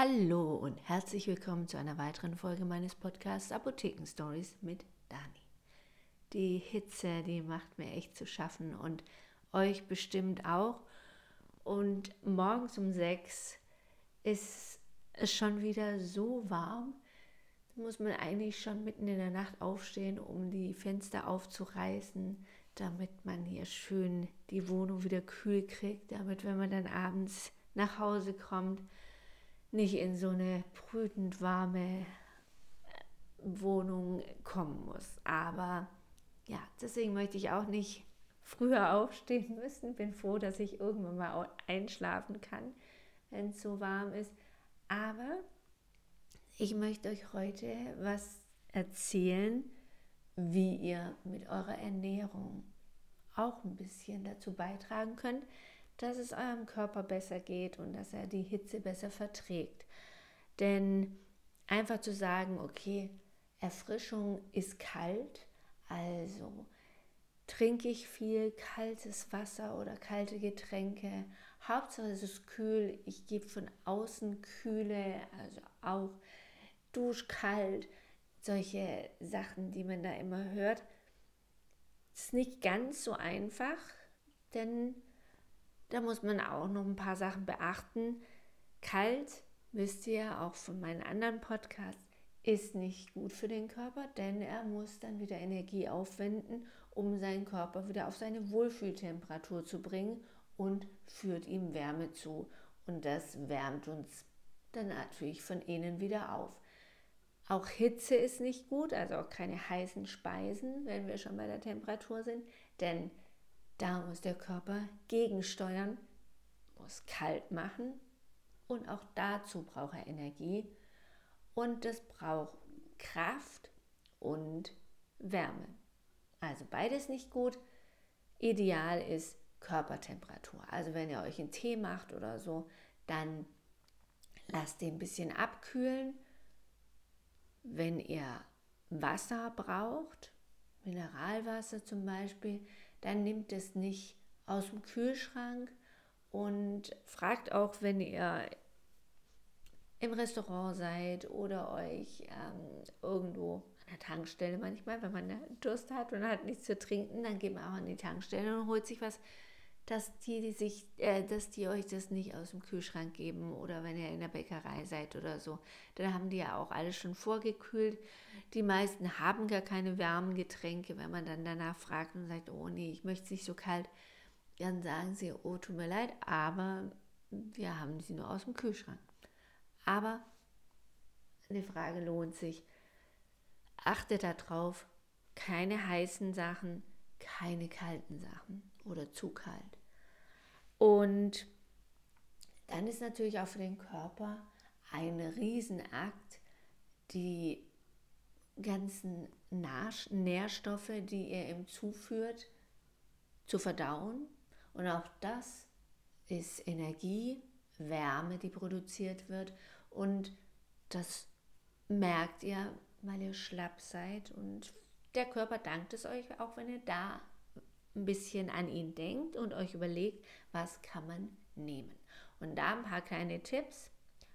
Hallo und herzlich willkommen zu einer weiteren Folge meines Podcasts Apotheken Stories mit Dani. Die Hitze, die macht mir echt zu schaffen und euch bestimmt auch. Und morgens um sechs ist es schon wieder so warm, da muss man eigentlich schon mitten in der Nacht aufstehen, um die Fenster aufzureißen, damit man hier schön die Wohnung wieder kühl kriegt, damit wenn man dann abends nach Hause kommt, nicht in so eine brütend warme Wohnung kommen muss. Aber ja, deswegen möchte ich auch nicht früher aufstehen müssen. Bin froh, dass ich irgendwann mal einschlafen kann, wenn es so warm ist. Aber ich möchte euch heute was erzählen, wie ihr mit eurer Ernährung auch ein bisschen dazu beitragen könnt, dass es eurem Körper besser geht und dass er die Hitze besser verträgt. Denn einfach zu sagen, okay, Erfrischung ist kalt, also trinke ich viel kaltes Wasser oder kalte Getränke. Hauptsache es ist kühl, ich gebe von außen Kühle, also auch duschkalt, solche Sachen, die man da immer hört. Es ist nicht ganz so einfach, denn da muss man auch noch ein paar Sachen beachten. Kalt, wisst ihr auch von meinen anderen Podcasts, ist nicht gut für den Körper, denn er muss dann wieder Energie aufwenden, um seinen Körper wieder auf seine Wohlfühltemperatur zu bringen und führt ihm Wärme zu. Und das wärmt uns dann natürlich von innen wieder auf. Auch Hitze ist nicht gut, also auch keine heißen Speisen, wenn wir schon bei der Temperatur sind, denn da muss der Körper gegensteuern, muss kalt machen und auch dazu braucht er Energie und das braucht Kraft und Wärme. Also beides nicht gut. Ideal ist Körpertemperatur. Also wenn ihr euch einen Tee macht oder so, dann lasst den ein bisschen abkühlen. Wenn ihr Wasser braucht, Mineralwasser zum Beispiel, dann nimmt es nicht aus dem Kühlschrank und fragt auch, wenn ihr im Restaurant seid oder euch ähm, irgendwo an der Tankstelle manchmal, wenn man Durst hat und hat nichts zu trinken, dann geht man auch an die Tankstelle und holt sich was dass die, die sich, äh, dass die euch das nicht aus dem Kühlschrank geben oder wenn ihr in der Bäckerei seid oder so. Dann haben die ja auch alles schon vorgekühlt. Die meisten haben gar keine warmen Getränke. Wenn man dann danach fragt und sagt, oh nee, ich möchte es nicht so kalt, dann sagen sie, oh, tut mir leid, aber wir haben sie nur aus dem Kühlschrank. Aber eine Frage lohnt sich. Achtet darauf, keine heißen Sachen, keine kalten Sachen oder zu kalt. Und dann ist natürlich auch für den Körper ein Riesenakt, die ganzen Nährstoffe, die er ihm zuführt, zu verdauen. Und auch das ist Energie, Wärme, die produziert wird. Und das merkt ihr, weil ihr schlapp seid. Und der Körper dankt es euch auch, wenn ihr da ein bisschen an ihn denkt und euch überlegt, was kann man nehmen. Und da ein paar kleine Tipps.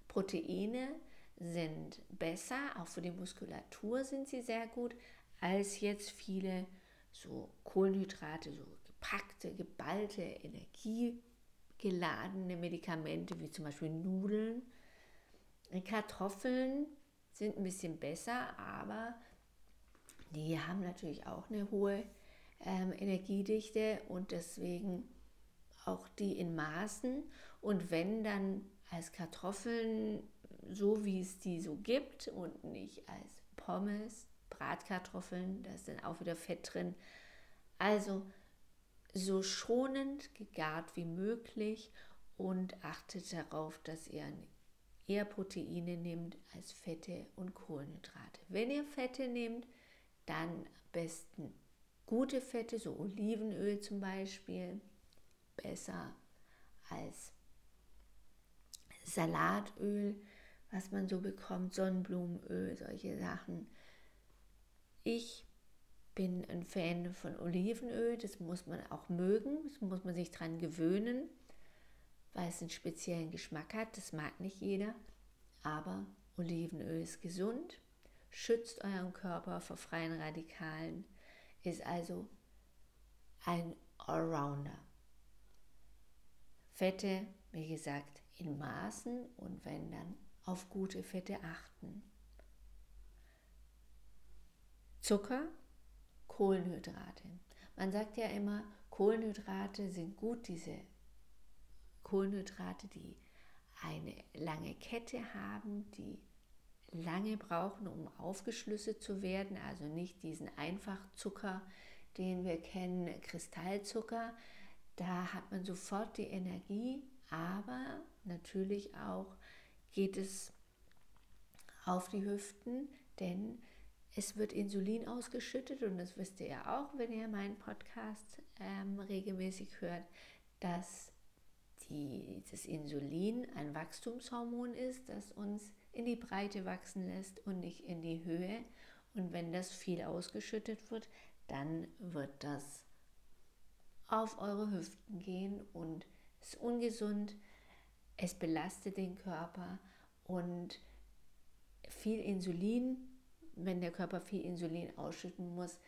Proteine sind besser, auch für die Muskulatur sind sie sehr gut, als jetzt viele so Kohlenhydrate, so gepackte, geballte, energiegeladene Medikamente wie zum Beispiel Nudeln. Kartoffeln sind ein bisschen besser, aber die haben natürlich auch eine hohe ähm, Energiedichte und deswegen auch die in Maßen. Und wenn dann als Kartoffeln, so wie es die so gibt und nicht als Pommes, Bratkartoffeln, da ist dann auch wieder Fett drin. Also so schonend gegart wie möglich und achtet darauf, dass ihr eher Proteine nehmt als Fette und Kohlenhydrate. Wenn ihr Fette nehmt, dann am besten gute Fette, so Olivenöl zum Beispiel, besser als Salatöl, was man so bekommt, Sonnenblumenöl, solche Sachen. Ich bin ein Fan von Olivenöl, das muss man auch mögen, das muss man sich dran gewöhnen, weil es einen speziellen Geschmack hat, das mag nicht jeder. Aber Olivenöl ist gesund, schützt euren Körper vor freien Radikalen, ist also ein Allrounder. Fette, wie gesagt, in Maßen und wenn dann auf gute Fette achten. Zucker, Kohlenhydrate. Man sagt ja immer, Kohlenhydrate sind gut, diese Kohlenhydrate, die eine lange Kette haben, die lange brauchen, um aufgeschlüsselt zu werden, also nicht diesen Einfachzucker, den wir kennen, Kristallzucker. Da hat man sofort die Energie, aber natürlich auch geht es auf die Hüften, denn es wird Insulin ausgeschüttet und das wisst ihr ja auch, wenn ihr meinen Podcast ähm, regelmäßig hört, dass dieses Insulin ein Wachstumshormon ist, das uns in die Breite wachsen lässt und nicht in die Höhe. Und wenn das viel ausgeschüttet wird, dann wird das auf eure Hüften gehen und ist ungesund. Es belastet den Körper und viel Insulin, wenn der Körper viel Insulin ausschütten muss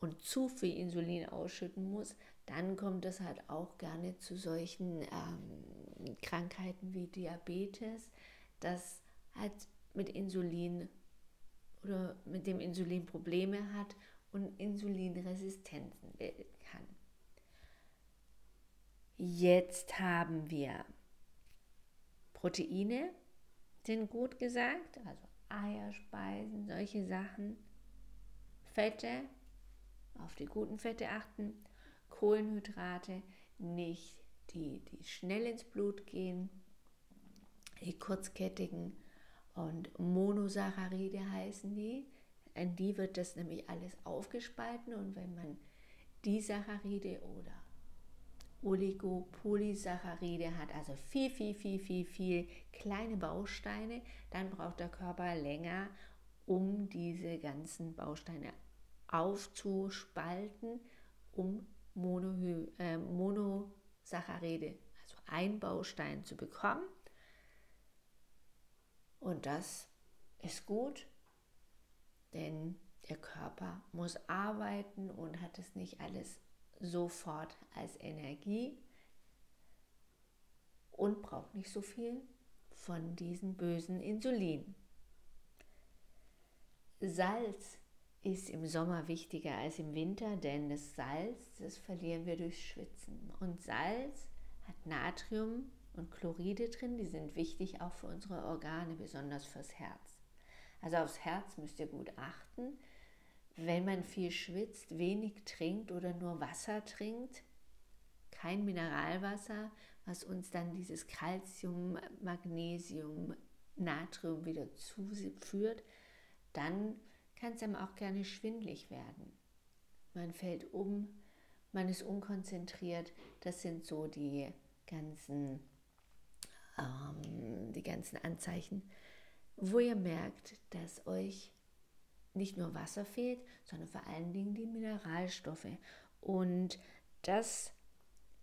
und zu viel Insulin ausschütten muss, dann kommt es halt auch gerne zu solchen ähm, Krankheiten wie Diabetes, das halt mit Insulin oder mit dem Insulin Probleme hat und Insulinresistenzen bilden kann. Jetzt haben wir Proteine, sind gut gesagt, also Eierspeisen, solche Sachen. Fette, auf die guten Fette achten. Kohlenhydrate, nicht die, die schnell ins Blut gehen, die kurzkettigen und Monosaccharide heißen die. In die wird das nämlich alles aufgespalten und wenn man die Saccharide oder Oligopolysaccharide hat, also viel, viel, viel, viel, viel kleine Bausteine, dann braucht der Körper länger, um diese ganzen Bausteine aufzuspalten, um Mono, äh, Monosaccharide, also ein Baustein zu bekommen. Und das ist gut, denn der Körper muss arbeiten und hat es nicht alles sofort als Energie und braucht nicht so viel von diesen bösen Insulin. Salz ist im Sommer wichtiger als im Winter, denn das Salz, das verlieren wir durch Schwitzen. Und Salz hat Natrium und Chloride drin, die sind wichtig auch für unsere Organe, besonders fürs Herz. Also aufs Herz müsst ihr gut achten wenn man viel schwitzt, wenig trinkt oder nur Wasser trinkt, kein Mineralwasser, was uns dann dieses Calcium, Magnesium, Natrium wieder zuführt, dann kann es einem auch gerne schwindlig werden. Man fällt um, man ist unkonzentriert. Das sind so die ganzen, ähm, die ganzen Anzeichen, wo ihr merkt, dass euch nicht nur Wasser fehlt, sondern vor allen Dingen die Mineralstoffe. Und das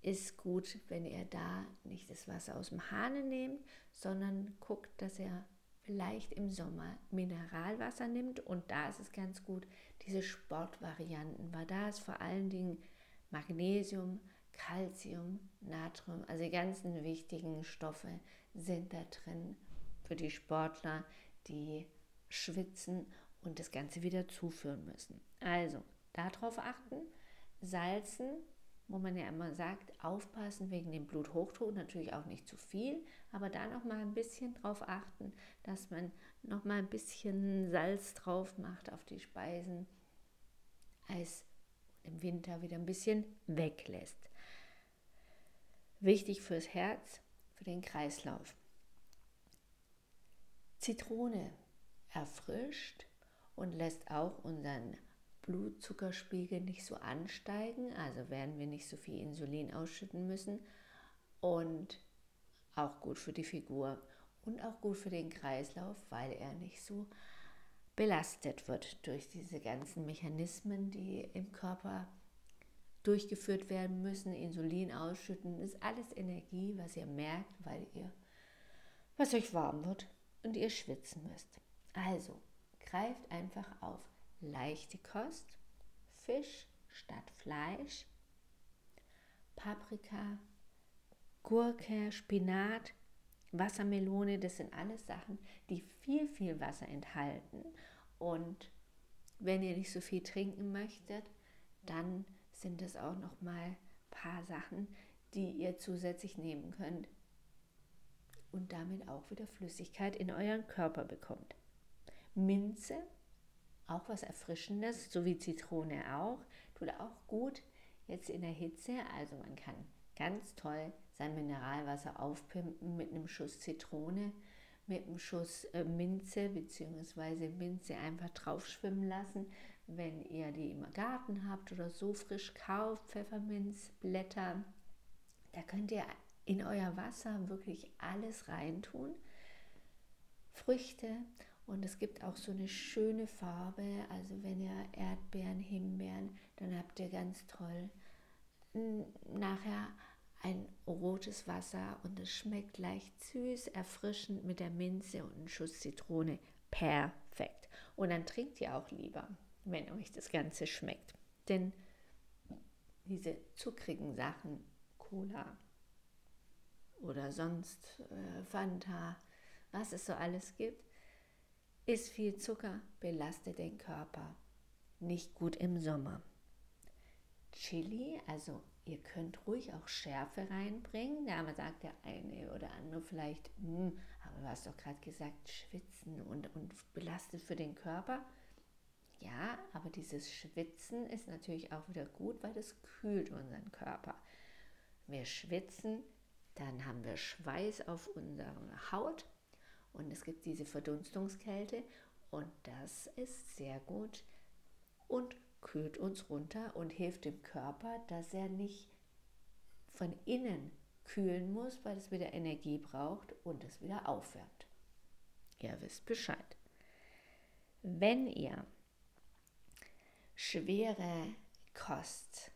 ist gut, wenn ihr da nicht das Wasser aus dem Hahn nehmt, sondern guckt, dass ihr vielleicht im Sommer Mineralwasser nimmt. Und da ist es ganz gut, diese Sportvarianten, weil da ist vor allen Dingen Magnesium, Calcium, Natrium, also die ganzen wichtigen Stoffe sind da drin für die Sportler, die schwitzen und das Ganze wieder zuführen müssen. Also darauf achten, salzen, wo man ja immer sagt, aufpassen wegen dem Bluthochdruck, natürlich auch nicht zu viel, aber da noch mal ein bisschen drauf achten, dass man noch mal ein bisschen Salz drauf macht auf die Speisen, als im Winter wieder ein bisschen weglässt. Wichtig fürs Herz, für den Kreislauf. Zitrone erfrischt, und lässt auch unseren Blutzuckerspiegel nicht so ansteigen, also werden wir nicht so viel Insulin ausschütten müssen und auch gut für die Figur und auch gut für den Kreislauf, weil er nicht so belastet wird durch diese ganzen Mechanismen, die im Körper durchgeführt werden müssen, Insulin ausschütten, ist alles Energie, was ihr merkt, weil ihr, was euch warm wird, und ihr schwitzen müsst. Also greift einfach auf leichte Kost, Fisch statt Fleisch, Paprika, Gurke, Spinat, Wassermelone, das sind alles Sachen, die viel, viel Wasser enthalten. Und wenn ihr nicht so viel trinken möchtet, dann sind es auch noch mal ein paar Sachen, die ihr zusätzlich nehmen könnt und damit auch wieder Flüssigkeit in euren Körper bekommt. Minze, auch was Erfrischendes, so wie Zitrone auch, tut auch gut jetzt in der Hitze. Also man kann ganz toll sein Mineralwasser aufpimpen mit einem Schuss Zitrone, mit einem Schuss äh, Minze bzw. Minze einfach drauf schwimmen lassen. Wenn ihr die im Garten habt oder so frisch kauft, Pfefferminzblätter, da könnt ihr in euer Wasser wirklich alles reintun. Früchte und es gibt auch so eine schöne Farbe. Also wenn ihr Erdbeeren, Himbeeren, dann habt ihr ganz toll nachher ein rotes Wasser und es schmeckt leicht süß, erfrischend mit der Minze und einem Schuss Zitrone. Perfekt. Und dann trinkt ihr auch lieber, wenn euch das Ganze schmeckt. Denn diese zuckrigen Sachen, Cola, oder sonst äh, Fanta, was es so alles gibt, ist viel Zucker, belastet den Körper. Nicht gut im Sommer. Chili, also ihr könnt ruhig auch Schärfe reinbringen. Da sagt der eine oder andere vielleicht, hm, aber du hast doch gerade gesagt, schwitzen und, und belastet für den Körper. Ja, aber dieses Schwitzen ist natürlich auch wieder gut, weil das kühlt unseren Körper. Wir schwitzen, dann haben wir Schweiß auf unserer Haut und es gibt diese Verdunstungskälte und das ist sehr gut und kühlt uns runter und hilft dem Körper, dass er nicht von innen kühlen muss, weil es wieder Energie braucht und es wieder aufwärmt. Ihr wisst Bescheid. Wenn ihr schwere Kost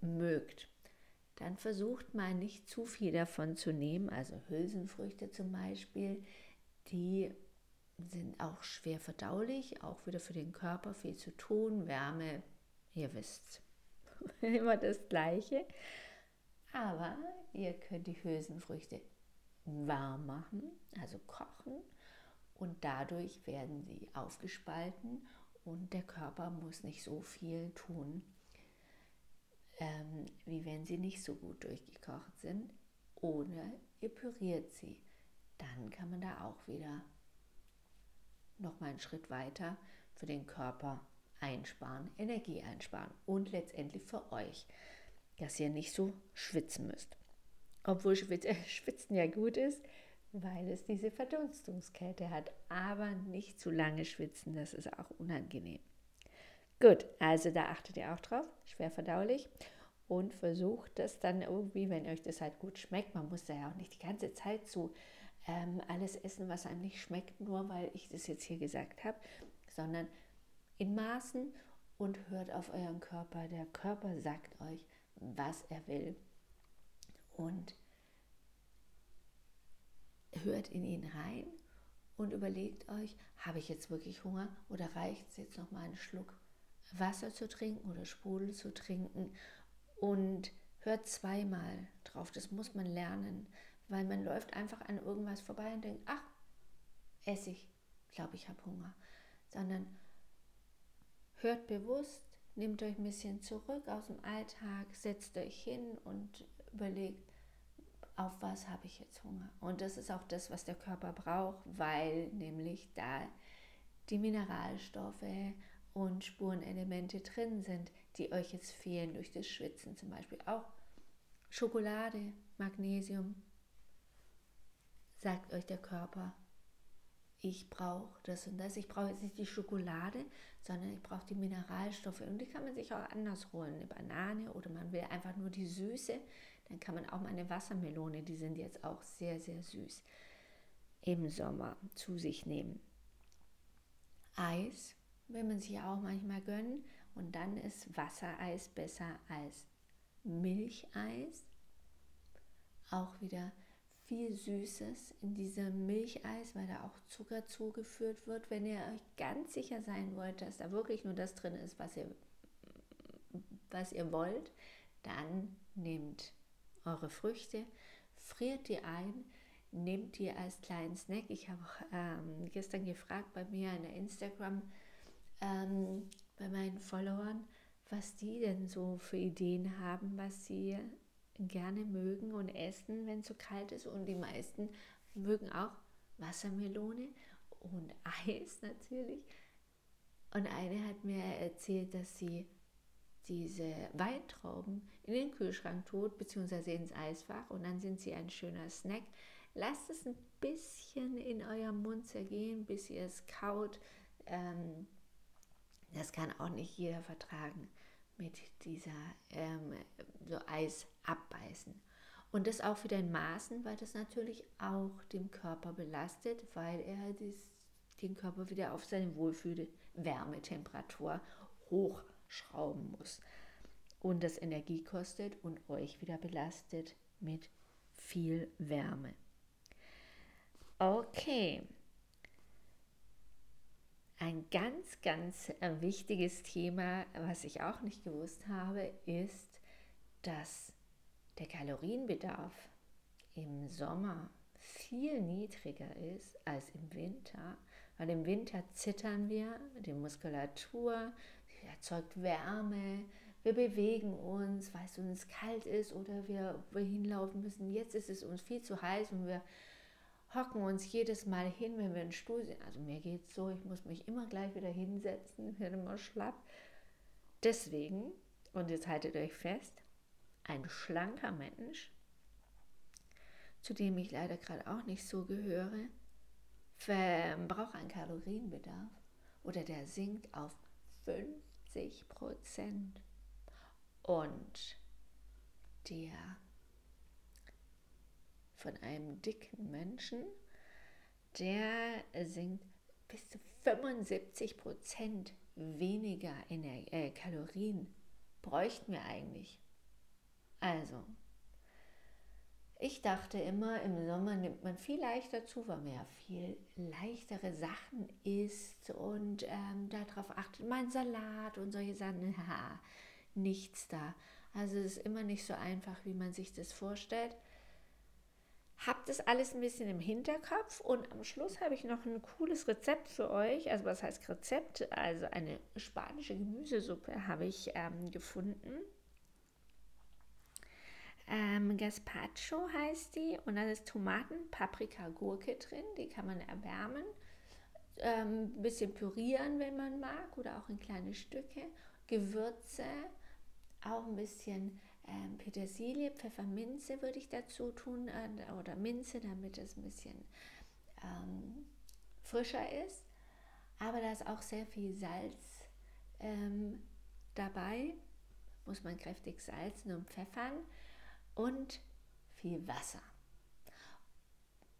mögt, dann versucht mal nicht zu viel davon zu nehmen. Also Hülsenfrüchte zum Beispiel, die sind auch schwer verdaulich, auch wieder für den Körper viel zu tun. Wärme, ihr wisst, immer das Gleiche. Aber ihr könnt die Hülsenfrüchte warm machen, also kochen. Und dadurch werden sie aufgespalten und der Körper muss nicht so viel tun ähm, wie wenn sie nicht so gut durchgekocht sind. Oder ihr püriert sie. Dann kann man da auch wieder noch mal einen Schritt weiter für den Körper einsparen, Energie einsparen und letztendlich für euch, dass ihr nicht so schwitzen müsst. Obwohl Schwitzen ja gut ist, weil es diese Verdunstungskälte hat, aber nicht zu lange schwitzen, das ist auch unangenehm. Gut, also da achtet ihr auch drauf, schwer verdaulich und versucht das dann irgendwie, wenn euch das halt gut schmeckt, man muss da ja auch nicht die ganze Zeit so ähm, alles essen, was einem nicht schmeckt, nur weil ich das jetzt hier gesagt habe, sondern in Maßen und hört auf euren Körper. Der Körper sagt euch, was er will und hört in ihn rein und überlegt euch, habe ich jetzt wirklich Hunger oder reicht es jetzt noch mal einen Schluck Wasser zu trinken oder Sprudel zu trinken und hört zweimal drauf. Das muss man lernen, weil man läuft einfach an irgendwas vorbei und denkt, ach, esse ich, glaube ich, habe Hunger. Sondern hört bewusst, nehmt euch ein bisschen zurück aus dem Alltag, setzt euch hin und überlegt, auf was habe ich jetzt Hunger. Und das ist auch das, was der Körper braucht, weil nämlich da die Mineralstoffe und Spurenelemente drin sind, die euch jetzt fehlen durch das Schwitzen zum Beispiel. Auch Schokolade, Magnesium, sagt euch der Körper, ich brauche das und das. Ich brauche jetzt nicht die Schokolade, sondern ich brauche die Mineralstoffe. Und die kann man sich auch anders holen. Eine Banane oder man will einfach nur die Süße. Dann kann man auch mal eine Wassermelone, die sind jetzt auch sehr, sehr süß, im Sommer zu sich nehmen. Eis will man sich auch manchmal gönnen. Und dann ist Wassereis besser als Milcheis. Auch wieder viel Süßes in diesem Milcheis, weil da auch Zucker zugeführt wird. Wenn ihr euch ganz sicher sein wollt, dass da wirklich nur das drin ist, was ihr, was ihr wollt, dann nehmt eure Früchte, friert die ein, nehmt die als kleinen Snack. Ich habe ähm, gestern gefragt bei mir in der Instagram, ähm, bei meinen Followern, was die denn so für Ideen haben, was sie gerne mögen und essen, wenn es so kalt ist. Und die meisten mögen auch Wassermelone und Eis natürlich. Und eine hat mir erzählt, dass sie diese Weintrauben in den Kühlschrank tut, beziehungsweise ins Eisfach und dann sind sie ein schöner Snack. Lasst es ein bisschen in eurem Mund zergehen, bis ihr es kaut. Ähm, das kann auch nicht jeder vertragen mit dieser ähm, so Eis abbeißen. Und das auch wieder in Maßen, weil das natürlich auch den Körper belastet, weil er dies, den Körper wieder auf seine wohlfühle Wärmetemperatur hochschrauben muss. Und das Energie kostet und euch wieder belastet mit viel Wärme. Okay, ein ganz, ganz äh, wichtiges Thema, was ich auch nicht gewusst habe, ist, dass der Kalorienbedarf im Sommer viel niedriger ist als im Winter, weil im Winter zittern wir, die Muskulatur, erzeugt Wärme, wir bewegen uns, weil es uns kalt ist oder wir wohin laufen müssen. Jetzt ist es uns viel zu heiß und wir hocken uns jedes Mal hin, wenn wir in Stuhl sind. Also mir geht es so, ich muss mich immer gleich wieder hinsetzen, werde immer schlapp. Deswegen, und jetzt haltet euch fest, ein schlanker Mensch, zu dem ich leider gerade auch nicht so gehöre, braucht einen Kalorienbedarf oder der sinkt auf 50 Prozent. Und der von einem dicken Menschen, der sinkt bis zu 75 Prozent weniger Ener äh, Kalorien bräuchten wir eigentlich. Also, ich dachte immer, im Sommer nimmt man viel leichter zu, weil man ja viel leichtere Sachen isst und ähm, darauf achtet man Salat und solche Sachen. Ha, nichts da. Also es ist immer nicht so einfach, wie man sich das vorstellt. Habt das alles ein bisschen im Hinterkopf und am Schluss habe ich noch ein cooles Rezept für euch. Also was heißt Rezept? Also eine spanische Gemüsesuppe habe ich ähm, gefunden. Ähm, Gazpacho heißt die und da ist Tomaten, Paprika, Gurke drin. Die kann man erwärmen, ähm, ein bisschen pürieren, wenn man mag, oder auch in kleine Stücke. Gewürze, auch ein bisschen ähm, Petersilie, Pfefferminze würde ich dazu tun äh, oder Minze, damit es ein bisschen ähm, frischer ist. Aber da ist auch sehr viel Salz ähm, dabei, muss man kräftig salzen und pfeffern und viel Wasser.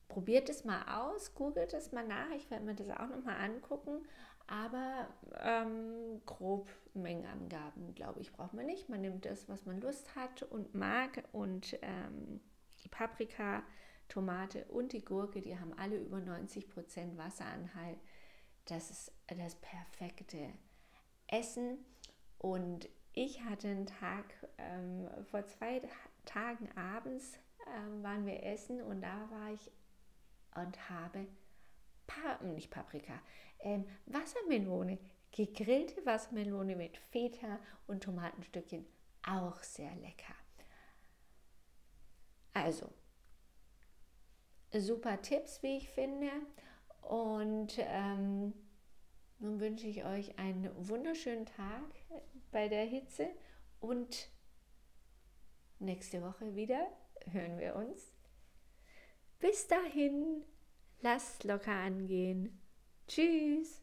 Probiert es mal aus, googelt es mal nach, ich werde mir das auch nochmal angucken aber ähm, grob Mengenangaben, glaube ich, braucht man nicht. Man nimmt das, was man Lust hat und mag. Und ähm, die Paprika, Tomate und die Gurke, die haben alle über 90% Wasseranhalt. Das ist das perfekte Essen. Und ich hatte einen Tag, ähm, vor zwei Tagen abends ähm, waren wir essen und da war ich und habe pa nicht Paprika, ähm, Wassermelone, gegrillte Wassermelone mit Feta und Tomatenstückchen, auch sehr lecker. Also, super Tipps, wie ich finde. Und ähm, nun wünsche ich euch einen wunderschönen Tag bei der Hitze und nächste Woche wieder hören wir uns. Bis dahin, lasst locker angehen. Tschüss.